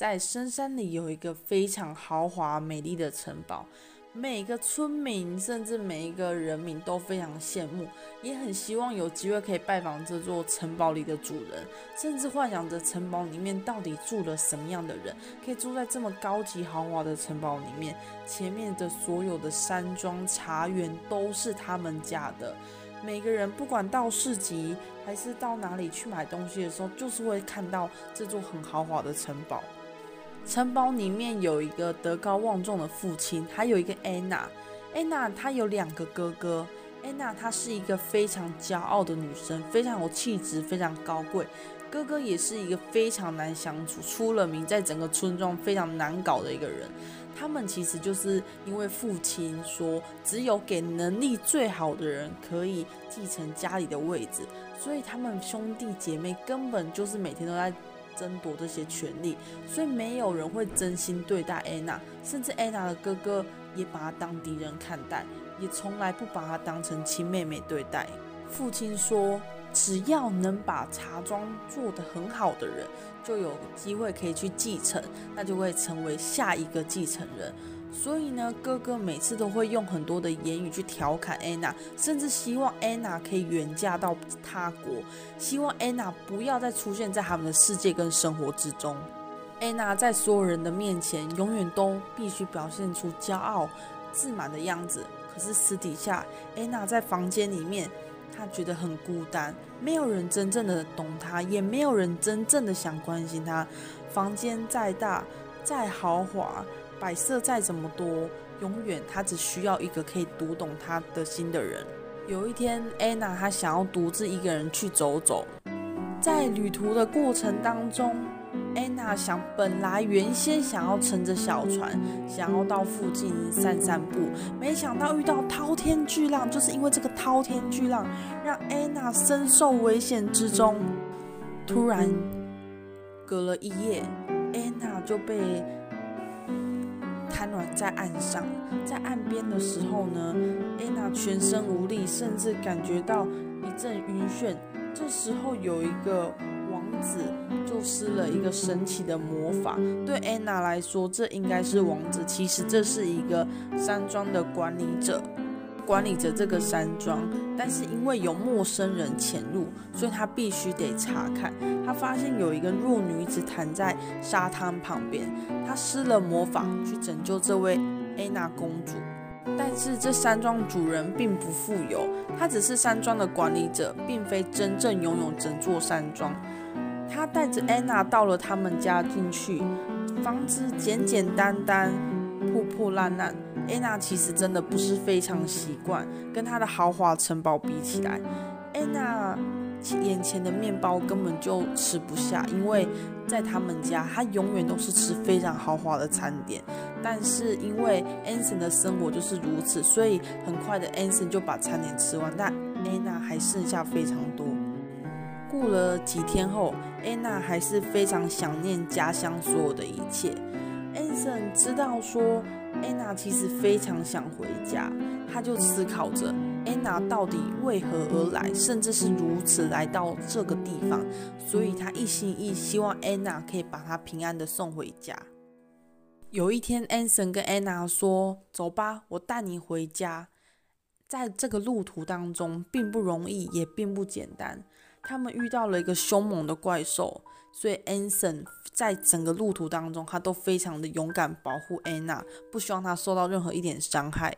在深山里有一个非常豪华美丽的城堡。每个村民，甚至每一个人民都非常羡慕，也很希望有机会可以拜访这座城堡里的主人，甚至幻想着城堡里面到底住了什么样的人，可以住在这么高级豪华的城堡里面。前面的所有的山庄、茶园都是他们家的。每个人不管到市集还是到哪里去买东西的时候，就是会看到这座很豪华的城堡。城堡里面有一个德高望重的父亲，还有一个安娜。安娜她有两个哥哥。安娜她是一个非常骄傲的女生，非常有气质，非常高贵。哥哥也是一个非常难相处、出了名在整个村庄非常难搞的一个人。他们其实就是因为父亲说，只有给能力最好的人可以继承家里的位置，所以他们兄弟姐妹根本就是每天都在。争夺这些权利，所以没有人会真心对待安娜，甚至安娜的哥哥也把她当敌人看待，也从来不把她当成亲妹妹对待。父亲说，只要能把茶庄做得很好的人，就有机会可以去继承，那就会成为下一个继承人。所以呢，哥哥每次都会用很多的言语去调侃安娜，甚至希望安娜可以远嫁到他国，希望安娜不要再出现在他们的世界跟生活之中。安娜在所有人的面前，永远都必须表现出骄傲、自满的样子。可是私底下，安娜在房间里面，她觉得很孤单，没有人真正的懂她，也没有人真正的想关心她。房间再大，再豪华。摆设再怎么多，永远他只需要一个可以读懂他的心的人。有一天，安娜她想要独自一个人去走走，在旅途的过程当中，安娜想本来原先想要乘着小船，想要到附近散散步，没想到遇到滔天巨浪，就是因为这个滔天巨浪让安娜身受危险之中。突然，隔了一夜，安娜就被。瘫软在岸上，在岸边的时候呢，安娜全身无力，甚至感觉到一阵晕眩。这时候有一个王子就施了一个神奇的魔法，对安娜来说，这应该是王子，其实这是一个山庄的管理者。管理着这个山庄，但是因为有陌生人潜入，所以他必须得查看。他发现有一个弱女子躺在沙滩旁边，他施了魔法去拯救这位安娜公主。但是这山庄主人并不富有，他只是山庄的管理者，并非真正拥有整座山庄。他带着安娜到了他们家进去，房子简简单单，破破烂烂。安娜其实真的不是非常习惯，跟她的豪华城堡比起来，安娜眼前的面包根本就吃不下，因为在他们家，她永远都是吃非常豪华的餐点。但是因为安森的生活就是如此，所以很快的安森就把餐点吃完，但安娜还剩下非常多。过了几天后，安娜还是非常想念家乡所有的一切。安森知道说。安娜其实非常想回家，她就思考着安娜到底为何而来，甚至是如此来到这个地方，所以她一心一意希望安娜可以把她平安的送回家。有一天，安森跟安娜说：“走吧，我带你回家。”在这个路途当中，并不容易，也并不简单。他们遇到了一个凶猛的怪兽，所以安森在整个路途当中，他都非常的勇敢，保护安娜，不希望她受到任何一点伤害。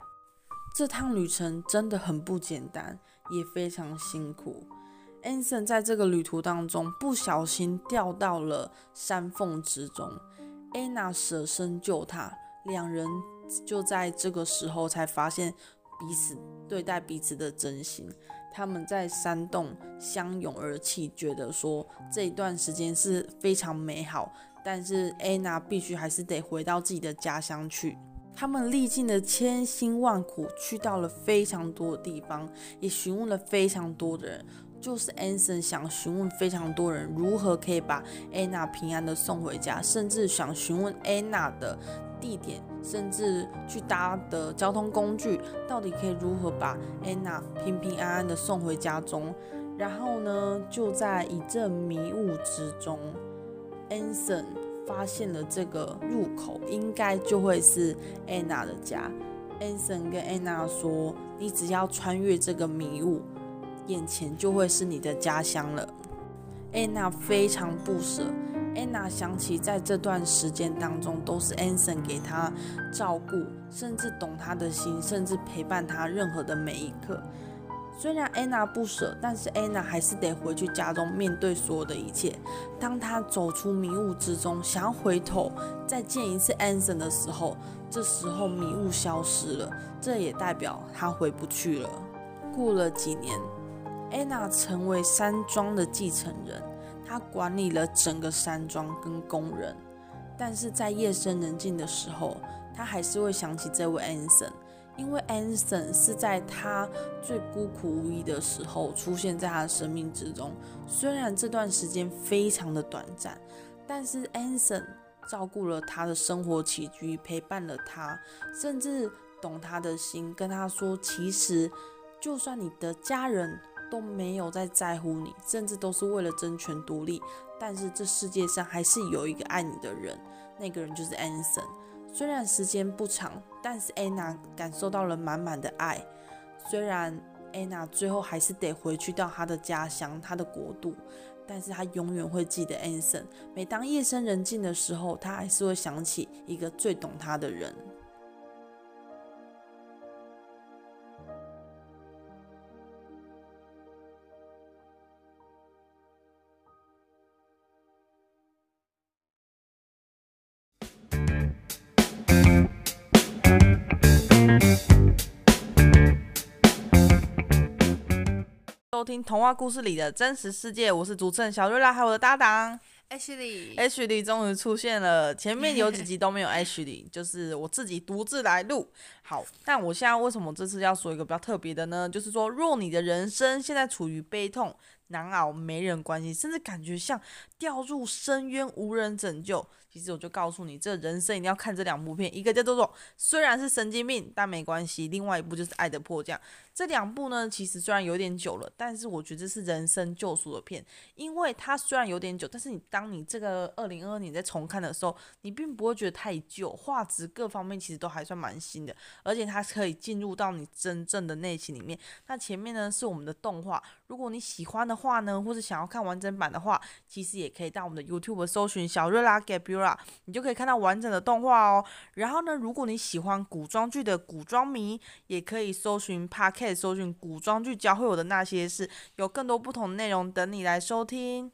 这趟旅程真的很不简单，也非常辛苦。安森在这个旅途当中不小心掉到了山缝之中，安娜舍身救他，两人就在这个时候才发现彼此对待彼此的真心。他们在山洞相拥而泣，觉得说这一段时间是非常美好。但是安娜必须还是得回到自己的家乡去。他们历尽了千辛万苦，去到了非常多的地方，也询问了非常多的人。就是安森想询问非常多人如何可以把安娜平安的送回家，甚至想询问安娜的地点，甚至去搭的交通工具，到底可以如何把安娜平平安安的送回家中。然后呢，就在一阵迷雾之中，安森发现了这个入口，应该就会是安娜的家。安森跟安娜说：“你只要穿越这个迷雾，眼前就会是你的家乡了。”安娜非常不舍。安娜想起在这段时间当中，都是安森给她照顾，甚至懂她的心，甚至陪伴她任何的每一刻。虽然安娜不舍，但是安娜还是得回去家中面对所有的一切。当她走出迷雾之中，想要回头再见一次安森的时候，这时候迷雾消失了，这也代表她回不去了。过了几年，安娜成为山庄的继承人，他管理了整个山庄跟工人。但是在夜深人静的时候，他还是会想起这位安森。因为安森是在他最孤苦无依的时候出现在他的生命之中，虽然这段时间非常的短暂，但是安森照顾了他的生活起居，陪伴了他，甚至懂他的心，跟他说，其实就算你的家人都没有在在乎你，甚至都是为了争权独立，但是这世界上还是有一个爱你的人，那个人就是安森。虽然时间不长，但是安娜感受到了满满的爱。虽然安娜最后还是得回去到她的家乡、她的国度，但是她永远会记得安森。每当夜深人静的时候，她还是会想起一个最懂她的人。收听童话故事里的真实世界，我是主持人小瑞拉，还有我的搭档 Ashley，Ashley 终于出现了。前面有几集都没有 Ashley，就是我自己独自来录。好，但我现在为什么这次要说一个比较特别的呢？就是说，若你的人生现在处于悲痛、难熬、没人关心，甚至感觉像掉入深渊无人拯救。其实我就告诉你，这人生一定要看这两部片，一个叫做《虽然是神经病，但没关系》，另外一部就是《爱的迫降》。这两部呢，其实虽然有点久了，但是我觉得是人生救赎的片，因为它虽然有点久，但是你当你这个二零二二年再重看的时候，你并不会觉得太旧，画质各方面其实都还算蛮新的，而且它可以进入到你真正的内心里面。那前面呢是我们的动画，如果你喜欢的话呢，或者想要看完整版的话，其实也可以到我们的 YouTube 搜寻小瑞拉 Gabriela，你就可以看到完整的动画哦。然后呢，如果你喜欢古装剧的古装迷，也可以搜寻 Park。可以搜寻古装剧教会我的那些事，有更多不同的内容等你来收听。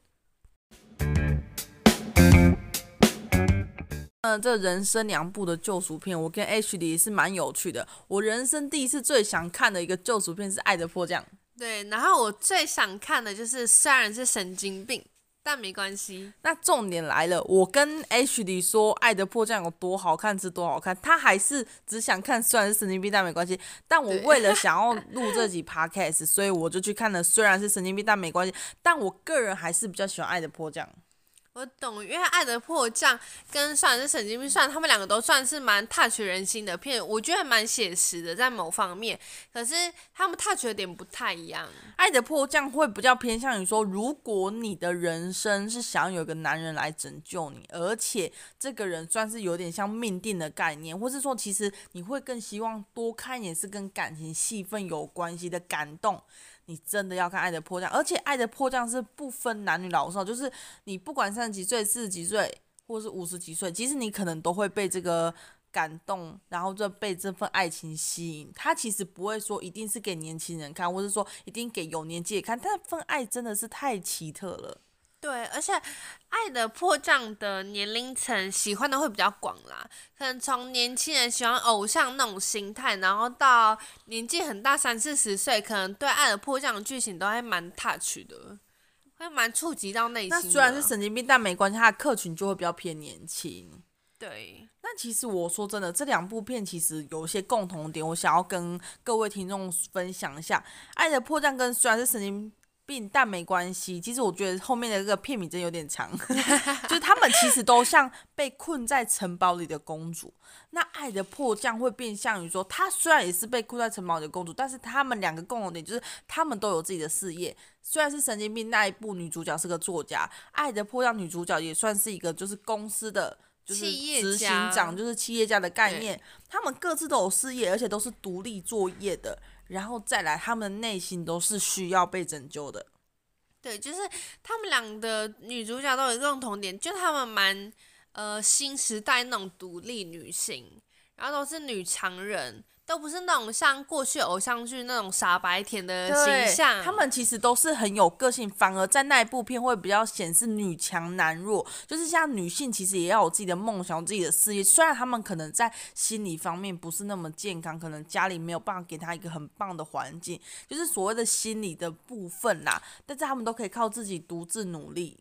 嗯，这人生两部的救赎片，我跟 H 里是蛮有趣的。我人生第一次最想看的一个救赎片是《爱的迫降》。对，然后我最想看的就是虽然是神经病。但没关系。那重点来了，我跟 Ashley 说《爱的迫降》有多好看是多好看，他还是只想看，虽然是神经病，但没关系。但我为了想要录这集 Podcast，所以我就去看了，虽然是神经病，但没关系。但我个人还是比较喜欢《爱的迫降》。我懂，因为《爱的迫降》跟《算是神经病》算他们两个都算是蛮 touch 人心的片，我觉得蛮写实的，在某方面。可是他们 touch 的点不太一样，《爱的迫降》会比较偏向于说，如果你的人生是想有个男人来拯救你，而且这个人算是有点像命定的概念，或是说其实你会更希望多看一点是跟感情戏份有关系的感动。你真的要看《爱的迫降》，而且《爱的迫降》是不分男女老少，就是你不管三十几岁、四十几岁，或是五十几岁，其实你可能都会被这个感动，然后就被这份爱情吸引。它其实不会说一定是给年轻人看，或是说一定给有年纪的看，但份爱真的是太奇特了。对，而且《爱的迫降》的年龄层喜欢的会比较广啦，可能从年轻人喜欢偶像那种心态，然后到年纪很大三四十岁，可能对《爱的迫降》的剧情都还蛮 touch 的，会蛮触及到内心。那虽然是神经病，但没关系，他的客群就会比较偏年轻。对，那其实我说真的，这两部片其实有一些共同点，我想要跟各位听众分享一下，《爱的迫降》跟虽然是神经。病，但没关系。其实我觉得后面的这个片名真有点长，就是他们其实都像被困在城堡里的公主。那爱的迫降会变相于说，她虽然也是被困在城堡里的公主，但是他们两个共同点就是他们都有自己的事业。虽然是神经病那一部女主角是个作家，爱的迫降女主角也算是一个就是公司的就是执行长，就是企业家的概念。他们各自都有事业，而且都是独立作业的。然后再来，他们内心都是需要被拯救的。对，就是他们两个女主角都有共同点，就他们蛮呃新时代那种独立女性，然后都是女强人。都不是那种像过去偶像剧那种傻白甜的形象，他们其实都是很有个性，反而在那一部片会比较显示女强男弱，就是像女性其实也要有自己的梦想、自己的事业，虽然他们可能在心理方面不是那么健康，可能家里没有办法给他一个很棒的环境，就是所谓的心理的部分啦，但是他们都可以靠自己独自努力。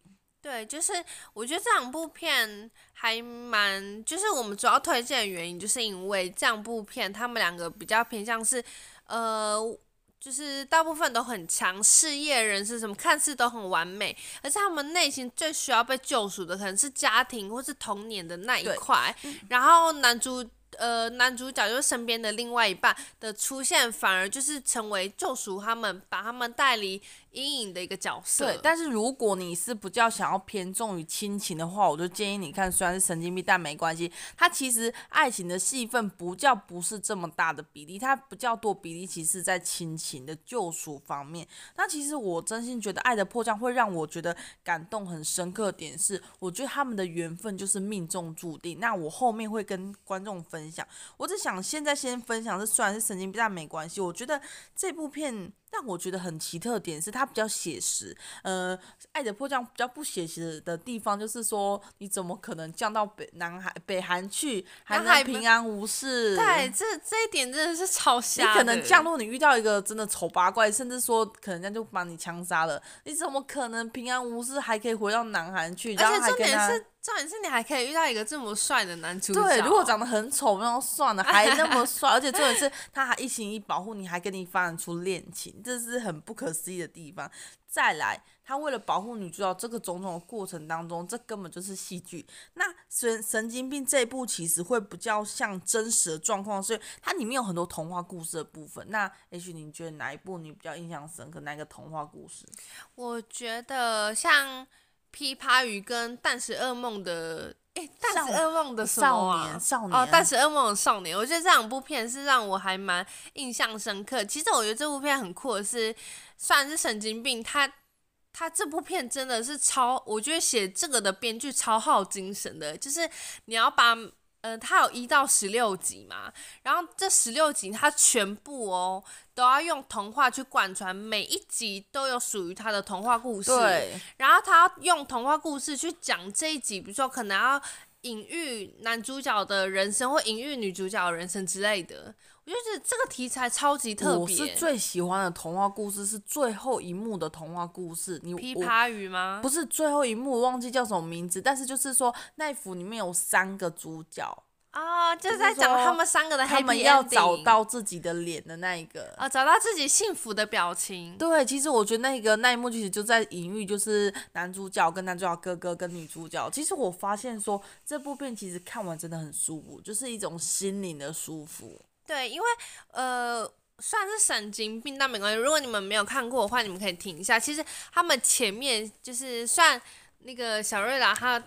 对，就是我觉得这两部片还蛮，就是我们主要推荐的原因，就是因为这两部片他们两个比较偏向是，呃，就是大部分都很强，事业人士什么看似都很完美，而且他们内心最需要被救赎的可能是家庭或是童年的那一块，然后男主。呃，男主角就是身边的另外一半的出现，反而就是成为救赎他们，把他们带离阴影的一个角色。对，但是如果你是比较想要偏重于亲情的话，我就建议你看，虽然是神经病，但没关系。它其实爱情的戏份不叫不是这么大的比例，它不叫多比例其实在亲情的救赎方面。那其实我真心觉得《爱的迫降》会让我觉得感动很深刻点是，我觉得他们的缘分就是命中注定。那我后面会跟观众分。分享，我只想现在先分享，是虽然是神经病，但没关系。我觉得这部片让我觉得很奇特的点是，它比较写实。呃，爱的迫降比较不写实的地方，就是说你怎么可能降到北南海北韩去，还能平安无事？对，这这一点真的是超瞎。你可能降落，你遇到一个真的丑八怪，甚至说可能人家就把你枪杀了，你怎么可能平安无事，还可以回到南韩去？然后还跟他。重点是你还可以遇到一个这么帅的男主角。对，如果长得很丑，那就算了，还那么帅，而且重点是他还一心一意保护你，还跟你发展出恋情，这是很不可思议的地方。再来，他为了保护女主角，这个种种的过程当中，这根本就是戏剧。那神神经病这一部其实会比较像真实的状况，所以它里面有很多童话故事的部分。那也许你觉得哪一部你比较印象深刻？哪一个童话故事？我觉得像。琵琶鱼跟但是噩梦的，哎，但是噩梦的少年，少年哦，但是噩梦的少年，我觉得这两部片是让我还蛮印象深刻。其实我觉得这部片很酷的是，虽然是神经病，他他这部片真的是超，我觉得写这个的编剧超耗精神的，就是你要把。呃，它有一到十六集嘛，然后这十六集它全部哦都要用童话去贯穿，每一集都有属于它的童话故事。对，然后他要用童话故事去讲这一集，比如说可能要隐喻男主角的人生，或隐喻女主角的人生之类的。我觉得这个题材超级特别。我是最喜欢的童话故事是最后一幕的童话故事。你琵琶鱼吗？不是最后一幕，忘记叫什么名字。但是就是说，那幅里面有三个主角啊、哦，就是在讲他们三个的他们要找到自己的脸的那一个啊、哦，找到自己幸福的表情。对，其实我觉得那个那一幕其实就在隐喻，就是男主角跟男主角哥哥跟女主角。其实我发现说，这部片其实看完真的很舒服，就是一种心灵的舒服。对，因为呃，算是神经病，但没关系。如果你们没有看过的话，你们可以听一下。其实他们前面就是算那个小瑞拉他。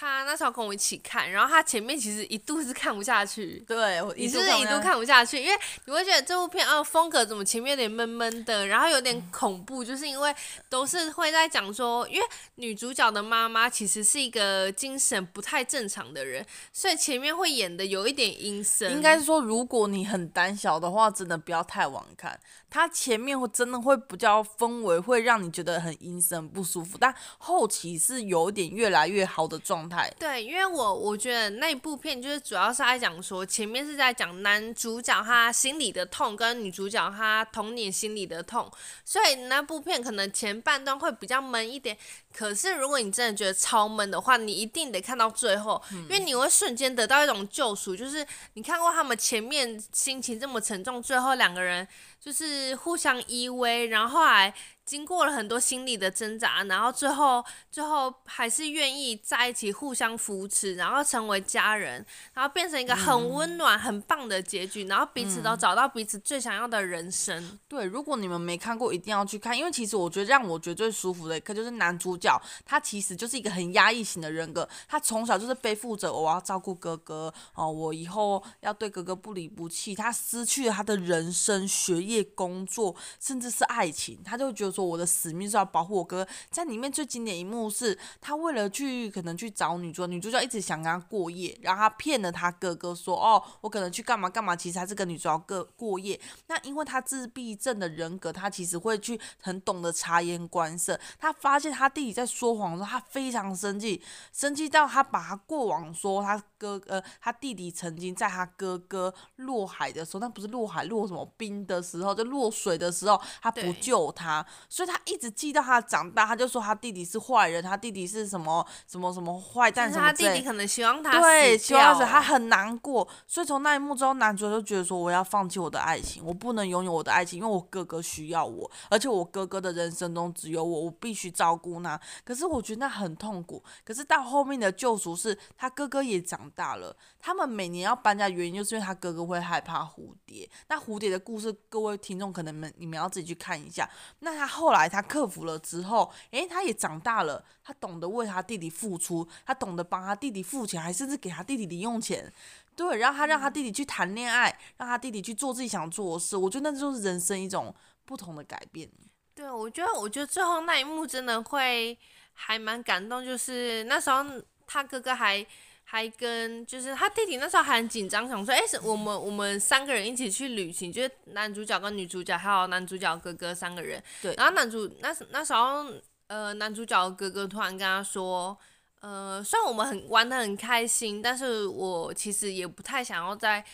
他那时候跟我一起看，然后他前面其实一度是看不下去，对，你是一度看不下去？因为你会觉得这部片啊风格怎么前面有点闷闷的，然后有点恐怖，就是因为都是会在讲说，因为女主角的妈妈其实是一个精神不太正常的人，所以前面会演的有一点阴森。应该是说，如果你很胆小的话，真的不要太晚看。他前面会真的会比较氛围会让你觉得很阴森不舒服，但后期是有点越来越好的状态。对，因为我我觉得那部片就是主要是在讲说，前面是在讲男主角他心里的痛，跟女主角他童年心里的痛，所以那部片可能前半段会比较闷一点。可是如果你真的觉得超闷的话，你一定得看到最后，嗯、因为你会瞬间得到一种救赎。就是你看过他们前面心情这么沉重，最后两个人就是互相依偎，然后后来。经过了很多心理的挣扎，然后最后最后还是愿意在一起互相扶持，然后成为家人，然后变成一个很温暖、嗯、很棒的结局，然后彼此都找到彼此最想要的人生。对，如果你们没看过，一定要去看，因为其实我觉得让我觉得最舒服的一刻就是男主角，他其实就是一个很压抑型的人格，他从小就是背负着我要照顾哥哥哦，我以后要对哥哥不离不弃，他失去了他的人生、学业、工作，甚至是爱情，他就觉得说。我的使命是要保护我哥。在里面最经典一幕是，他为了去可能去找女主角，女主角一直想跟他过夜，然后他骗了他哥哥说，哦，我可能去干嘛干嘛，其实他是跟女主角过过夜。那因为他自闭症的人格，他其实会去很懂得察言观色。他发现他弟弟在说谎的时候，他非常生气，生气到他把他过往说他哥呃他弟弟曾经在他哥哥落海的时候，那不是落海落什么冰的时候，就落水的时候，他不救他。所以他一直记到他长大，他就说他弟弟是坏人，他弟弟是什么什么什么坏蛋什么。他弟弟可能希望他对，希望他死，他很难过。所以从那一幕之后，男主就觉得说，我要放弃我的爱情，我不能拥有我的爱情，因为我哥哥需要我，而且我哥哥的人生中只有我，我必须照顾他。可是我觉得那很痛苦。可是到后面的救赎是他哥哥也长大了，他们每年要搬家原因就是因为他哥哥会害怕蝴蝶。那蝴蝶的故事，各位听众可能们你们要自己去看一下。那他。后来他克服了之后，诶，他也长大了，他懂得为他弟弟付出，他懂得帮他弟弟付钱，还甚至给他弟弟零用钱，对，然后他让他弟弟去谈恋爱，让他弟弟去做自己想做的事，我觉得那就是人生一种不同的改变。对，我觉得，我觉得最后那一幕真的会还蛮感动，就是那时候他哥哥还。还跟就是他弟弟那时候还很紧张，想说，哎，是我们我们三个人一起去旅行，就是男主角跟女主角还有男主角哥哥三个人。对。然后男主那那时候，呃，男主角哥哥突然跟他说，呃，虽然我们很玩得很开心，但是我其实也不太想要再。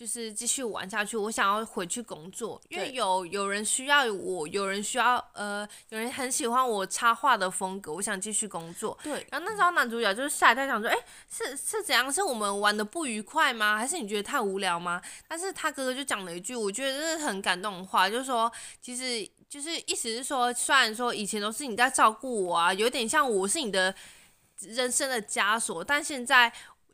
就是继续玩下去，我想要回去工作，因为有有人需要我，有人需要呃，有人很喜欢我插画的风格，我想继续工作。对，然后那时候男主角就是吓一跳，想说，哎，是是怎样？是我们玩的不愉快吗？还是你觉得太无聊吗？但是他哥哥就讲了一句，我觉得真是很感动的话，就是说，其实就是意思是说，虽然说以前都是你在照顾我啊，有点像我是你的人生的枷锁，但现在。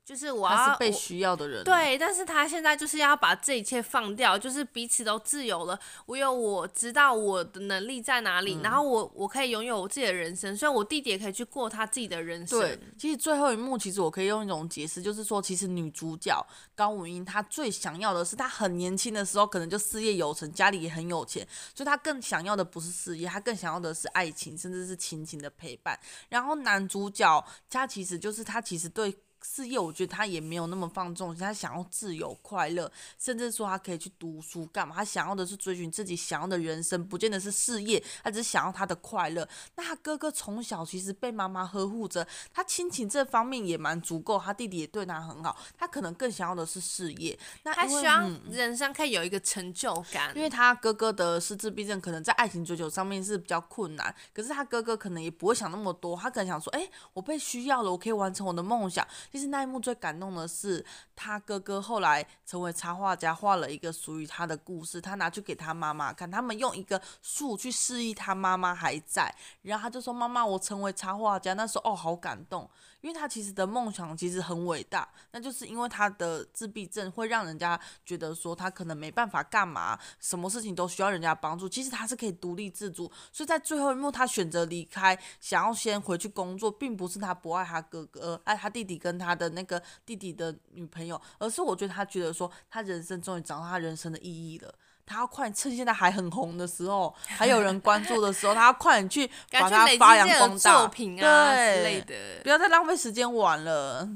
就是我要是被需要的人，对，但是他现在就是要把这一切放掉，就是彼此都自由了。我有我知道我的能力在哪里，嗯、然后我我可以拥有我自己的人生，所以我弟弟也可以去过他自己的人生。对，其实最后一幕，其实我可以用一种解释，就是说，其实女主角高文英她最想要的是，她很年轻的时候可能就事业有成，家里也很有钱，所以她更想要的不是事业，她更想要的是爱情，甚至是亲情的陪伴。然后男主角他其实就是他其实对。事业，我觉得他也没有那么放纵，他想要自由快乐，甚至说他可以去读书干嘛？他想要的是追寻自己想要的人生，不见得是事业，他只是想要他的快乐。那他哥哥从小其实被妈妈呵护着，他亲情这方面也蛮足够，他弟弟也对他很好，他可能更想要的是事业。那他希望人生可以有一个成就感，嗯，因为他哥哥的失智闭症，可能在爱情追求上面是比较困难。可是他哥哥可能也不会想那么多，他可能想说，哎，我被需要了，我可以完成我的梦想。其实那一幕最感动的是，他哥哥后来成为插画家，画了一个属于他的故事，他拿去给他妈妈看，他们用一个树去示意他妈妈还在，然后他就说：“妈妈，我成为插画家。”那时候哦，好感动。因为他其实的梦想其实很伟大，那就是因为他的自闭症会让人家觉得说他可能没办法干嘛，什么事情都需要人家帮助。其实他是可以独立自主，所以在最后一幕他选择离开，想要先回去工作，并不是他不爱他哥哥，爱他弟弟跟他的那个弟弟的女朋友，而是我觉得他觉得说他人生终于找到他人生的意义了。他要快趁现在还很红的时候，还有人关注的时候，他要快点去 把它发扬光大，作品啊之类的，不要再浪费时间玩了。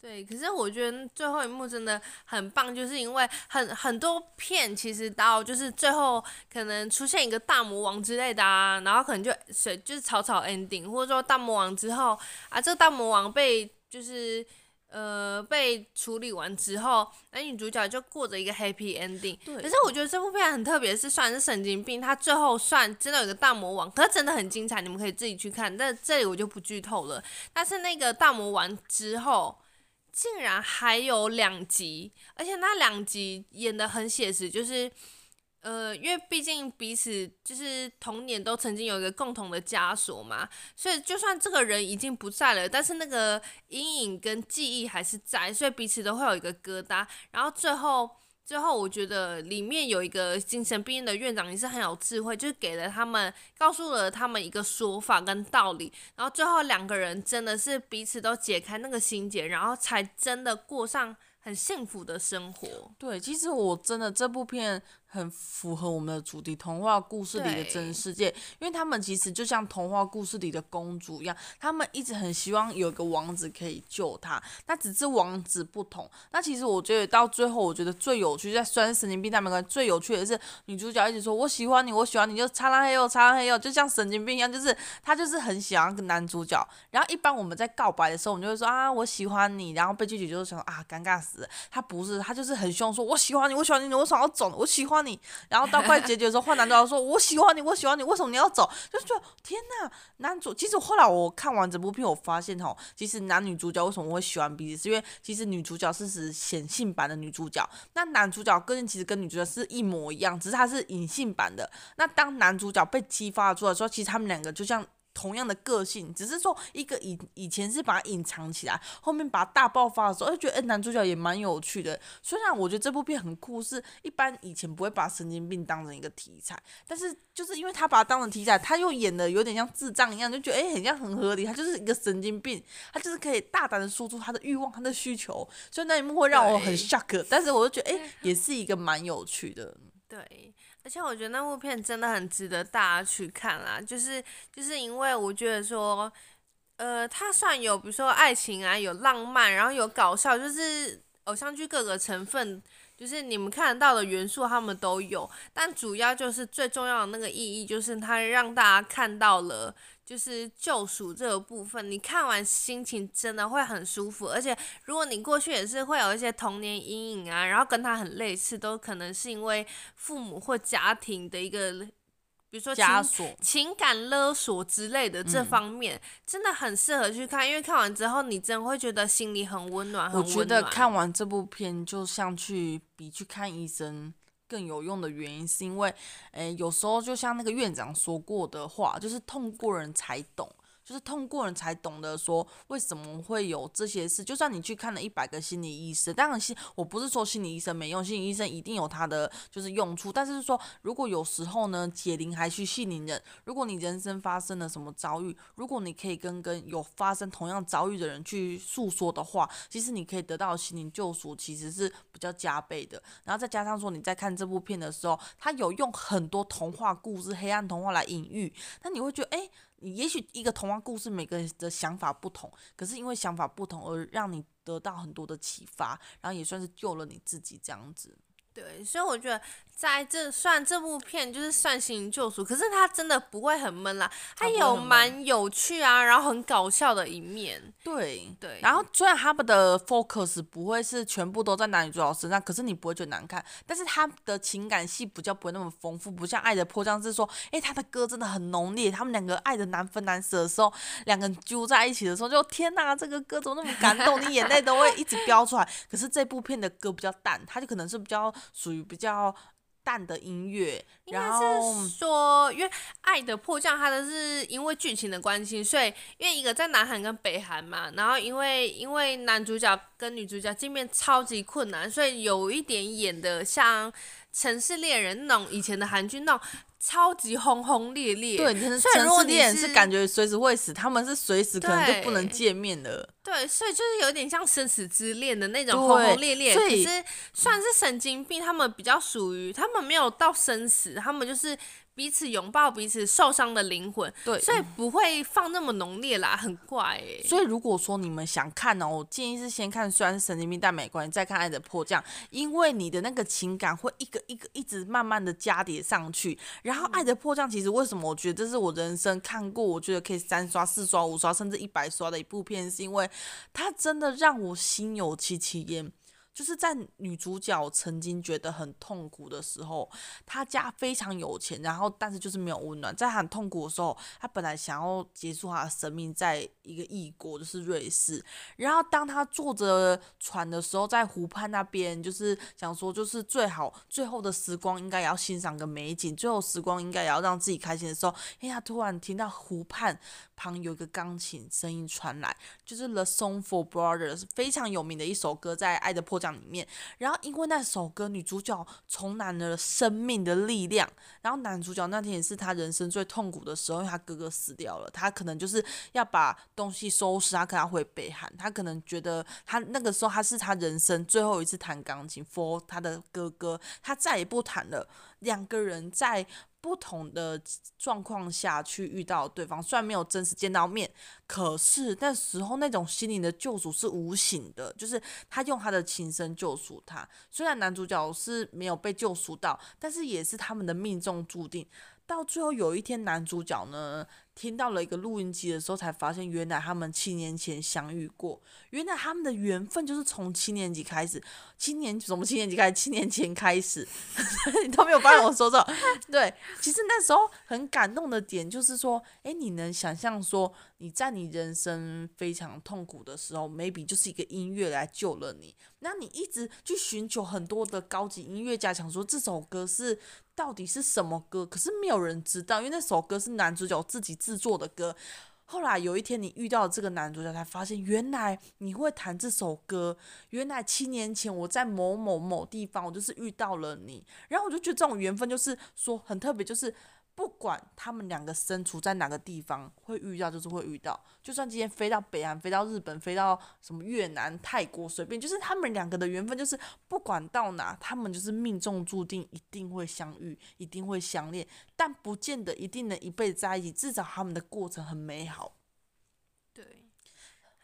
对，可是我觉得最后一幕真的很棒，就是因为很很多片其实到就是最后可能出现一个大魔王之类的啊，然后可能就谁就是草草 ending，或者说大魔王之后啊，这个大魔王被就是。呃，被处理完之后，男女主角就过着一个 happy ending。对。可是我觉得这部片很特别，是算是神经病，他最后算真的有个大魔王，可是真的很精彩，你们可以自己去看。但这里我就不剧透了。但是那个大魔王之后，竟然还有两集，而且那两集演的很写实，就是呃，因为毕竟彼此就是童年都曾经有一个共同的枷锁嘛，所以就算这个人已经不在了，但是那个阴影跟记忆还是在，所以彼此都会有一个疙瘩。然后最后，最后我觉得里面有一个精神病院的院长也是很有智慧，就是给了他们，告诉了他们一个说法跟道理。然后最后两个人真的是彼此都解开那个心结，然后才真的过上很幸福的生活。对，其实我真的这部片。很符合我们的主题，童话故事里的真实世界，因为他们其实就像童话故事里的公主一样，他们一直很希望有一个王子可以救她，那只是王子不同。那其实我觉得到最后，我觉得最有趣，在虽然神经病但没关系，最有趣的是女主角一直说我喜欢你，我喜欢你，就擦拉嘿哟擦拉嘿哟，就像神经病一样，就是她就是很喜欢男主角。然后一般我们在告白的时候，我们就会说啊我喜欢你，然后被拒绝就是想说啊尴尬死了。他不是，她就是很凶，说我喜欢你，我喜欢你，我想要走，我喜欢你。然后到快结局的时候，换男主角说：“我喜欢你，我喜欢你，为什么你要走？”就是说，天呐，男主其实后来我看完这部片，我发现哈，其实男女主角为什么会喜欢彼此，是因为其实女主角是指显性版的女主角，那男主角个性其实跟女主角是一模一样，只是他是隐性版的。那当男主角被激发出来说，其实他们两个就像。同样的个性，只是说一个以以前是把它隐藏起来，后面把它大爆发的时候，就觉得哎，男主角也蛮有趣的。虽然我觉得这部片很酷，是一般以前不会把神经病当成一个题材，但是就是因为他把它当成题材，他又演的有点像智障一样，就觉得哎，很像很合理。他就是一个神经病，他就是可以大胆的说出他的欲望、他的需求，所以那一幕会让我很 shock，但是我就觉得哎，也是一个蛮有趣的。对。而且我觉得那部片真的很值得大家去看啦，就是就是因为我觉得说，呃，它算有比如说爱情啊，有浪漫，然后有搞笑，就是偶像剧各个成分，就是你们看得到的元素，他们都有。但主要就是最重要的那个意义，就是它让大家看到了。就是救赎这个部分，你看完心情真的会很舒服，而且如果你过去也是会有一些童年阴影啊，然后跟他很类似，都可能是因为父母或家庭的一个，比如说情索情感勒索之类的这方面，嗯、真的很适合去看，因为看完之后你真的会觉得心里很温暖，很温暖。我觉得看完这部片就像去比去看医生。更有用的原因是因为，诶，有时候就像那个院长说过的话，就是痛过人才懂。就是痛过人才懂得说为什么会有这些事。就算你去看了一百个心理医生，当然心我不是说心理医生没用，心理医生一定有他的就是用处。但是说如果有时候呢，解铃还须系铃人。如果你人生发生了什么遭遇，如果你可以跟跟有发生同样遭遇的人去诉说的话，其实你可以得到心灵救赎，其实是比较加倍的。然后再加上说你在看这部片的时候，他有用很多童话故事、黑暗童话来隐喻，那你会觉得诶。也许一个童话故事，每个人的想法不同，可是因为想法不同而让你得到很多的启发，然后也算是救了你自己这样子。对，所以我觉得。在这算这部片就是算心灵救赎，可是它真的不会很闷啦，它有蛮有趣啊，然后很搞笑的一面。对对，然后虽然他们的 focus 不会是全部都在男女主角身上，可是你不会觉得难看。但是他的情感戏比较不会那么丰富，不像《爱的迫降》是说，哎，他的歌真的很浓烈，他们两个爱的难分难舍的时候，两个人揪在一起的时候，就天哪，这个歌怎么那么感动，你眼泪都会一直飙出来。可是这部片的歌比较淡，它就可能是比较属于比较。淡的音乐，然后应该是说，因为《爱的迫降》它的是因为剧情的关系，所以因为一个在南韩跟北韩嘛，然后因为因为男主角跟女主角见面超级困难，所以有一点演的像《城市猎人》那种以前的韩剧那种。超级轰轰烈烈，对，城市恋人是感觉随时会死，他们是随时可能就不能见面了。对，所以就是有点像生死之恋的那种轰轰烈烈，可是算是神经病，他们比较属于，他们没有到生死，他们就是。彼此拥抱彼此受伤的灵魂，对，所以不会放那么浓烈啦，很怪哎、欸。所以如果说你们想看呢，我建议是先看虽然是神经病但没关系，再看《爱的迫降》，因为你的那个情感会一个一个一直慢慢的加叠上去。然后《爱的迫降》其实为什么我觉得这是我人生看过，我觉得可以三刷、四刷、五刷甚至一百刷的一部片，是因为它真的让我心有戚戚焉。就是在女主角曾经觉得很痛苦的时候，她家非常有钱，然后但是就是没有温暖。在很痛苦的时候，她本来想要结束她的生命，在一个异国，就是瑞士。然后当她坐着船的时候，在湖畔那边，就是想说，就是最好最后的时光应该也要欣赏个美景，最后时光应该也要让自己开心的时候，哎，她突然听到湖畔旁有一个钢琴声音传来，就是 The Song for Brothers 非常有名的一首歌，在《爱的迫讲》里面。然后因为那首歌，女主角重燃了生命的力量。然后男主角那天也是他人生最痛苦的时候，因为他哥哥死掉了，他可能就是要把东西收拾，他可能要回北韩，他可能觉得他那个时候他是他人生最后一次弹钢琴，for 他的哥哥，他再也不弹了。两个人在。不同的状况下去遇到对方，虽然没有真实见到面，可是那时候那种心灵的救赎是无形的，就是他用他的琴声救赎他。虽然男主角是没有被救赎到，但是也是他们的命中注定。到最后有一天，男主角呢，听到了一个录音机的时候，才发现原来他们七年前相遇过。原来他们的缘分就是从七年级开始，七年什么七年级开始？七年前开始，你都没有发现我说错。对，其实那时候很感动的点就是说，诶，你能想象说你在你人生非常痛苦的时候，maybe 就是一个音乐来救了你。那你一直去寻求很多的高级音乐家，想说这首歌是到底是什么歌？可是没有人知道，因为那首歌是男主角自己制作的歌。后来有一天你遇到这个男主角，才发现原来你会弹这首歌。原来七年前我在某某某地方，我就是遇到了你。然后我就觉得这种缘分就是说很特别，就是。不管他们两个身处在哪个地方，会遇到就是会遇到。就算今天飞到北韩、飞到日本、飞到什么越南、泰国，随便，就是他们两个的缘分，就是不管到哪，他们就是命中注定一定会相遇，一定会相恋，但不见得一定能一辈子在一起。至少他们的过程很美好。对，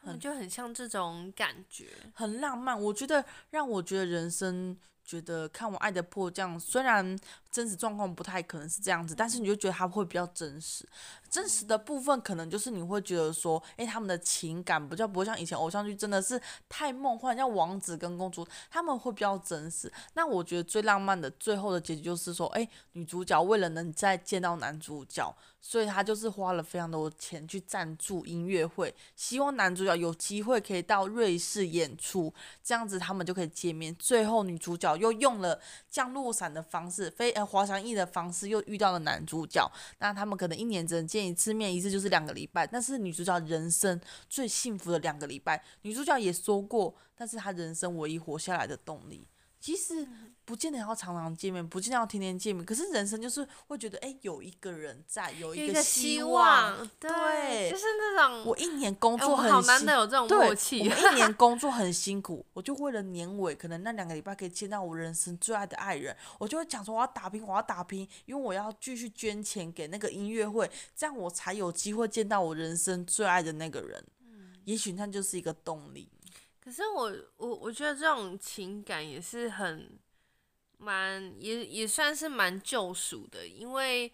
他们就很像这种感觉，很浪漫。我觉得让我觉得人生。觉得看我《爱的迫降》，虽然真实状况不太可能是这样子，但是你就觉得他会比较真实。真实的部分可能就是你会觉得说，诶，他们的情感比较不会像以前偶像剧真的是太梦幻，像王子跟公主，他们会比较真实。那我觉得最浪漫的最后的结局就是说，诶，女主角为了能再见到男主角，所以她就是花了非常多钱去赞助音乐会，希望男主角有机会可以到瑞士演出，这样子他们就可以见面。最后女主角。又用了降落伞的方式，飞呃滑翔翼的方式，又遇到了男主角。那他们可能一年只能见一次面，一次就是两个礼拜。但是女主角人生最幸福的两个礼拜，女主角也说过，那是她人生唯一活下来的动力，其实。不见得要常常见面，不见得要天天见面，可是人生就是会觉得，哎、欸，有一个人在，有一个希望，希望对，对，就是那种我一年工作很好难得有这种默契。我一年工作很辛苦，我就为了年尾，可能那两个礼拜可以见到我人生最爱的爱人，我就会讲说我要打拼，我要打拼，因为我要继续捐钱给那个音乐会，这样我才有机会见到我人生最爱的那个人。嗯，也许那就是一个动力。可是我我我觉得这种情感也是很。蛮也也算是蛮救赎的，因为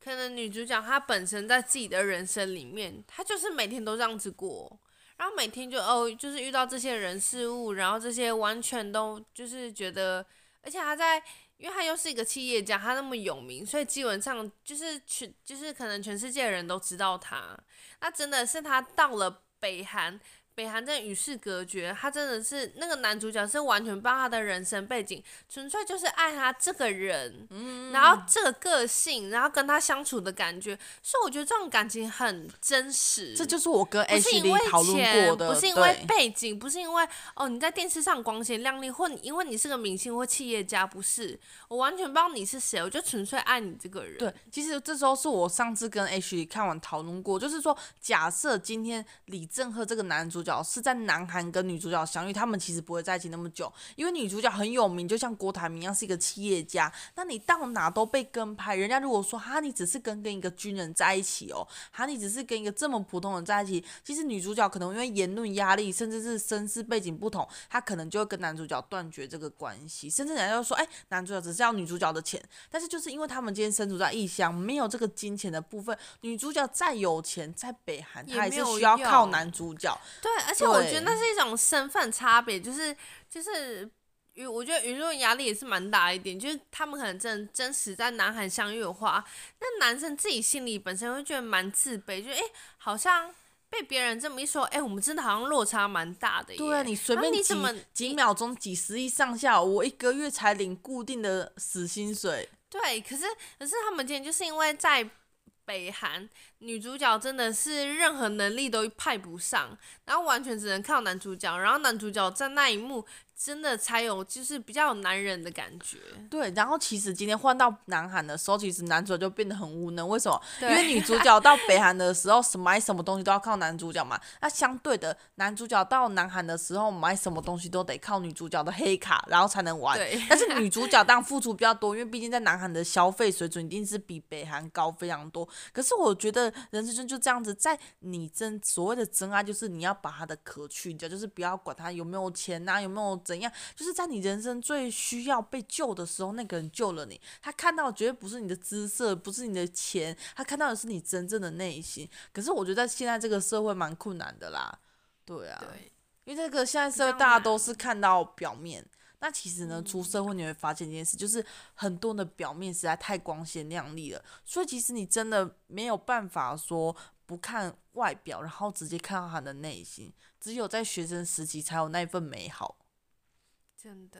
可能女主角她本身在自己的人生里面，她就是每天都这样子过，然后每天就哦，就是遇到这些人事物，然后这些完全都就是觉得，而且她在，因为她又是一个企业家，她那么有名，所以基本上就是全就是可能全世界的人都知道她，那真的是她到了北韩。北韩真的与世隔绝，他真的是那个男主角是完全不知道他的人生背景，纯粹就是爱他这个人，嗯，然后这个个性，然后跟他相处的感觉，所以我觉得这种感情很真实。这就是我跟 H 里讨论过的，不是因为背景，不是因为哦你在电视上光鲜亮丽，或你因为你是个明星或企业家，不是，我完全不知道你是谁，我就纯粹爱你这个人。对，其实这时候是我上次跟 H 里看完讨论过，就是说假设今天李正赫这个男主。主角是在南韩跟女主角相遇，他们其实不会在一起那么久，因为女主角很有名，就像郭台铭一样是一个企业家。那你到哪都被跟拍，人家如果说哈，你只是跟跟一个军人在一起哦，哈，你只是跟一个这么普通人在一起，其实女主角可能因为言论压力，甚至是身世背景不同，她可能就会跟男主角断绝这个关系，甚至人家就说，哎，男主角只是要女主角的钱，但是就是因为他们今天身处在异乡，没有这个金钱的部分，女主角再有钱，在北韩，她还是需要靠男主角。对。而且我觉得那是一种身份差别，就是就是。我觉得舆论压力也是蛮大一点，就是他们可能真真实在南韩相遇的话，那男生自己心里本身会觉得蛮自卑，就诶、欸，好像被别人这么一说，诶、欸，我们真的好像落差蛮大的。对啊，你随便几你怎么几秒钟几十亿上下，我一个月才领固定的死薪水。对，可是可是他们今天就是因为在北韩，女主角真的是任何能力都派不上，然后完全只能靠男主角，然后男主角在那一幕。真的才有，就是比较有男人的感觉。对，然后其实今天换到南韩的时候，其实男主角就变得很无能。为什么？因为女主角到北韩的时候，买什么东西都要靠男主角嘛。那相对的，男主角到南韩的时候，买什么东西都得靠女主角的黑卡，然后才能玩。对。但是女主角当然付出比较多，因为毕竟在南韩的消费水准一定是比北韩高非常多。可是我觉得人生就这样子，在你真所谓的真爱，就是你要把他的壳去掉，就是不要管他有没有钱呐、啊，有没有。怎样？就是在你人生最需要被救的时候，那个人救了你。他看到的绝对不是你的姿色，不是你的钱，他看到的是你真正的内心。可是我觉得在现在这个社会蛮困难的啦。对啊，对，因为这个现在社会大家都是看到表面，那其实呢，出社会你会发现一件事，就是很多的表面实在太光鲜亮丽了。所以其实你真的没有办法说不看外表，然后直接看到他的内心。只有在学生时期才有那一份美好。真的，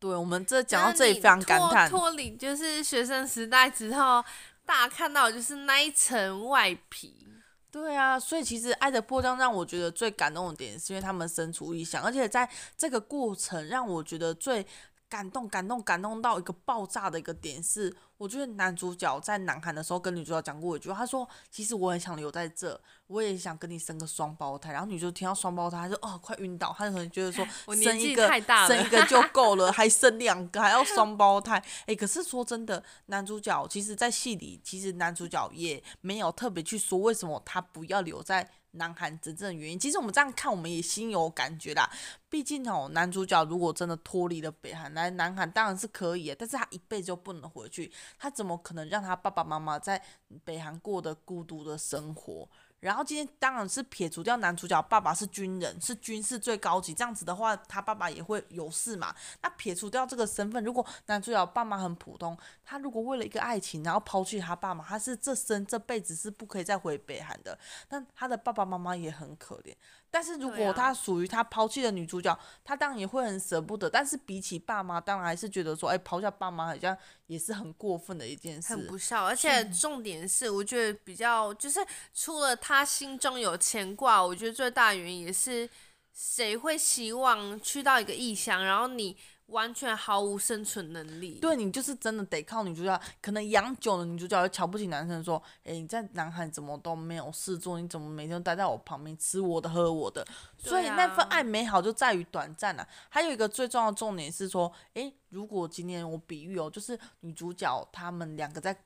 对，我们这讲到这里非常感叹。脱离就是学生时代之后，大家看到就是那一层外皮。对啊，所以其实《爱的迫降》让我觉得最感动的点，是因为他们身处异乡，而且在这个过程让我觉得最感动、感动、感动到一个爆炸的一个点是。我觉得男主角在南韩的时候跟女主角讲过一句话，他说：“其实我很想留在这，我也想跟你生个双胞胎。”然后女主角听到双胞胎，她就哦快晕倒，她可能觉得说 生一个生一个就够了，还生两个还要双胞胎。哎，可是说真的，男主角其实，在戏里其实男主角也没有特别去说为什么他不要留在南韩真正的原因。其实我们这样看，我们也心有感觉啦。毕竟哦，男主角如果真的脱离了北韩来南韩，当然是可以，但是他一辈子就不能回去。他怎么可能让他爸爸妈妈在北韩过的孤独的生活？然后今天当然是撇除掉男主角爸爸是军人，是军事最高级，这样子的话，他爸爸也会有事嘛？那撇除掉这个身份，如果男主角爸妈很普通，他如果为了一个爱情，然后抛弃他爸妈，他是这生这辈子是不可以再回北韩的。但他的爸爸妈妈也很可怜。但是如果他属于他抛弃的女主角，啊、他当然也会很舍不得。但是比起爸妈，当然还是觉得说，哎，抛下爸妈好像也是很过分的一件事，很不孝。而且重点是，我觉得比较就是除了他心中有牵挂，我觉得最大原因也是，谁会希望去到一个异乡，然后你。完全毫无生存能力。对，你就是真的得靠女主角，可能养久了女主角又瞧不起男生，说：“哎，你在南韩怎么都没有事做？你怎么每天都待在我旁边吃我的喝我的？”所以那份爱美好就在于短暂啊。还有一个最重要的重点是说，哎，如果今天我比喻哦，就是女主角他们两个在。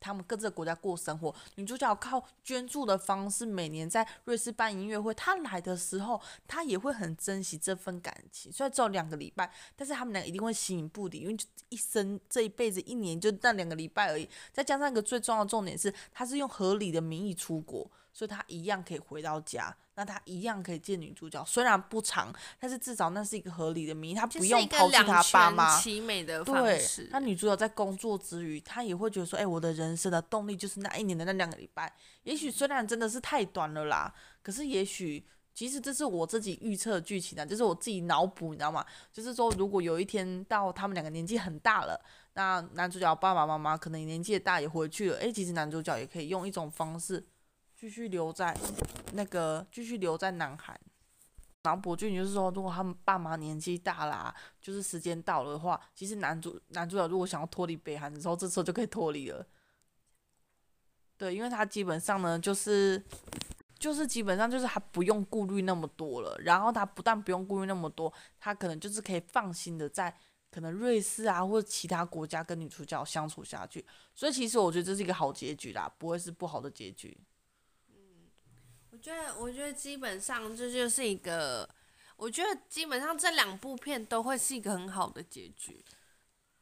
他们各自的国家过生活，女主角靠捐助的方式，每年在瑞士办音乐会。她来的时候，她也会很珍惜这份感情。虽然只有两个礼拜，但是他们俩一定会形影不离，因为就一生这一辈子一年就那两个礼拜而已。再加上一个最重要的重点是，她是用合理的名义出国。所以他一样可以回到家，那他一样可以见女主角，虽然不长，但是至少那是一个合理的名义，他不用抛弃他爸妈。对，那女主角在工作之余，她也会觉得说，哎、欸，我的人生的动力就是那一年的那两个礼拜。也许虽然真的是太短了啦，可是也许其实这是我自己预测剧情啊，就是我自己脑补，你知道吗？就是说，如果有一天到他们两个年纪很大了，那男主角爸爸妈妈可能年纪也大也回去了，哎、欸，其实男主角也可以用一种方式。继续留在那个，继续留在南韩。然后博俊就是说，如果他们爸妈年纪大啦，就是时间到了的话，其实男主男主角如果想要脱离北韩的时候，这时候就可以脱离了。对，因为他基本上呢，就是就是基本上就是他不用顾虑那么多了。然后他不但不用顾虑那么多，他可能就是可以放心的在可能瑞士啊或者其他国家跟女主角相处下去。所以其实我觉得这是一个好结局啦，不会是不好的结局。我觉得，我觉得基本上这就是一个，我觉得基本上这两部片都会是一个很好的结局。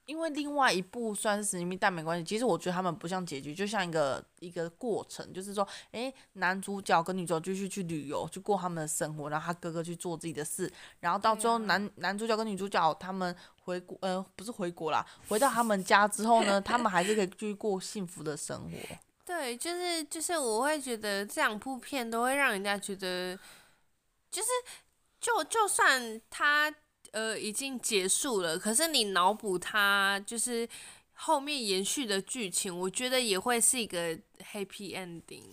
因为另外一部算是神秘，但没关系。其实我觉得他们不像结局，就像一个一个过程，就是说，诶，男主角跟女主角继续去旅游，去过他们的生活，然后他哥哥去做自己的事，然后到最后男、啊、男主角跟女主角他们回国，呃，不是回国啦，回到他们家之后呢，他们还是可以继续过幸福的生活。对，就是就是，我会觉得这两部片都会让人家觉得，就是就就算他。呃，已经结束了。可是你脑补它，就是后面延续的剧情，我觉得也会是一个 happy ending。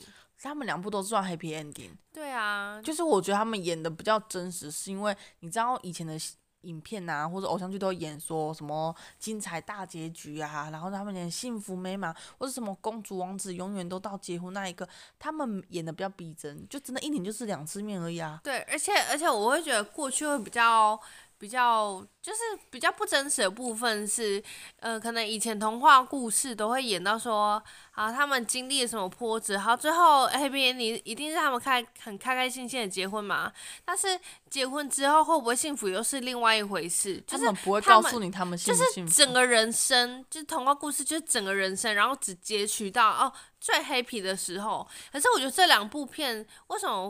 他们两部都算 happy ending。对啊，就是我觉得他们演的比较真实，是因为你知道以前的。影片啊，或者偶像剧都演说什么精彩大结局啊，然后他们连幸福美满，或者什么公主王子永远都到结婚那一刻，他们演的比较逼真，就真的一年就是两次面而已啊。对，而且而且我会觉得过去会比较比较就是比较不真实的部分是，呃，可能以前童话故事都会演到说。啊，他们经历了什么波折？好，最后 Happy Ending 一定是他们开很开开心心的结婚嘛？但是结婚之后会不会幸福又是另外一回事。就是他们不会告诉你他们幸福。就是整个人生，就是童话故事，就是整个人生，然后只截取到哦最 happy 的时候。可是我觉得这两部片为什么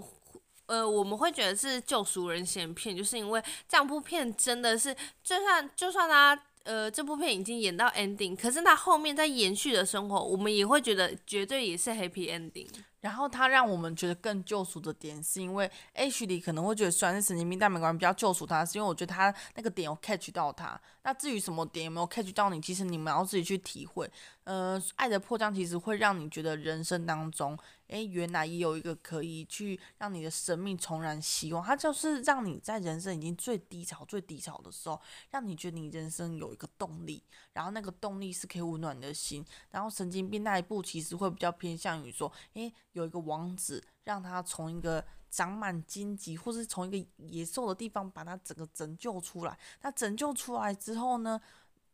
呃我们会觉得是救赎人心片，就是因为这两部片真的是就算就算他。呃，这部片已经演到 ending，可是他后面在延续的生活，我们也会觉得绝对也是 happy ending。然后他让我们觉得更救赎的点，是因为 H 里可能会觉得虽然是神经病，但没关系，比较救赎他，是因为我觉得他那个点有 catch 到他。那至于什么点有没有 catch 到你，其实你们要自己去体会。呃，爱的迫降其实会让你觉得人生当中，诶，原来也有一个可以去让你的生命重燃希望。它就是让你在人生已经最低潮、最低潮的时候，让你觉得你人生有一个动力，然后那个动力是可以温暖你的心。然后神经病那一部其实会比较偏向于说，诶，有一个王子让他从一个。长满荆棘，或是从一个野兽的地方把它整个拯救出来。那拯救出来之后呢，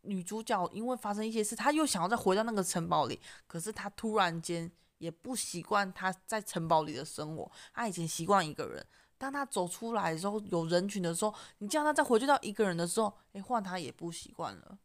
女主角因为发生一些事，她又想要再回到那个城堡里。可是她突然间也不习惯她在城堡里的生活。她以前习惯一个人，当她走出来的时候，有人群的时候，你叫她再回去到一个人的时候，诶，换她也不习惯了。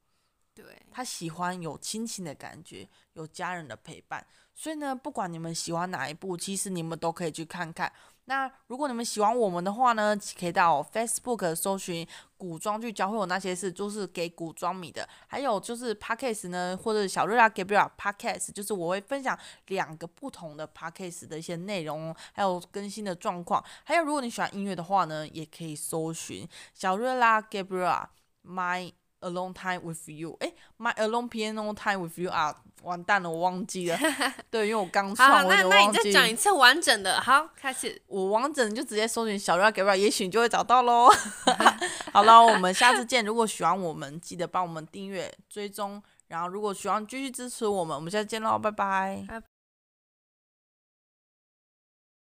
对，她喜欢有亲情的感觉，有家人的陪伴。所以呢，不管你们喜欢哪一部，其实你们都可以去看看。那如果你们喜欢我们的话呢，可以到 Facebook 搜寻古装剧教会我那些事，就是给古装迷的。还有就是 Podcast 呢，或者小瑞拉 Gabriel Podcast，就是我会分享两个不同的 Podcast 的一些内容，还有更新的状况。还有如果你喜欢音乐的话呢，也可以搜寻小瑞拉 Gabriel My Alone Time with You，诶，My Alone Piano Time with You 啊。完蛋了，我忘记了。对，因为我刚创，我就忘记。那那你再讲一次完整的，好，开始。我完整就直接搜寻小瑞给不了，也许你就会找到喽。好了，我们下次见。如果喜欢我们，记得帮我们订阅、追踪。然后，如果喜欢继续支持我们，我们下次见喽，拜拜。拜拜。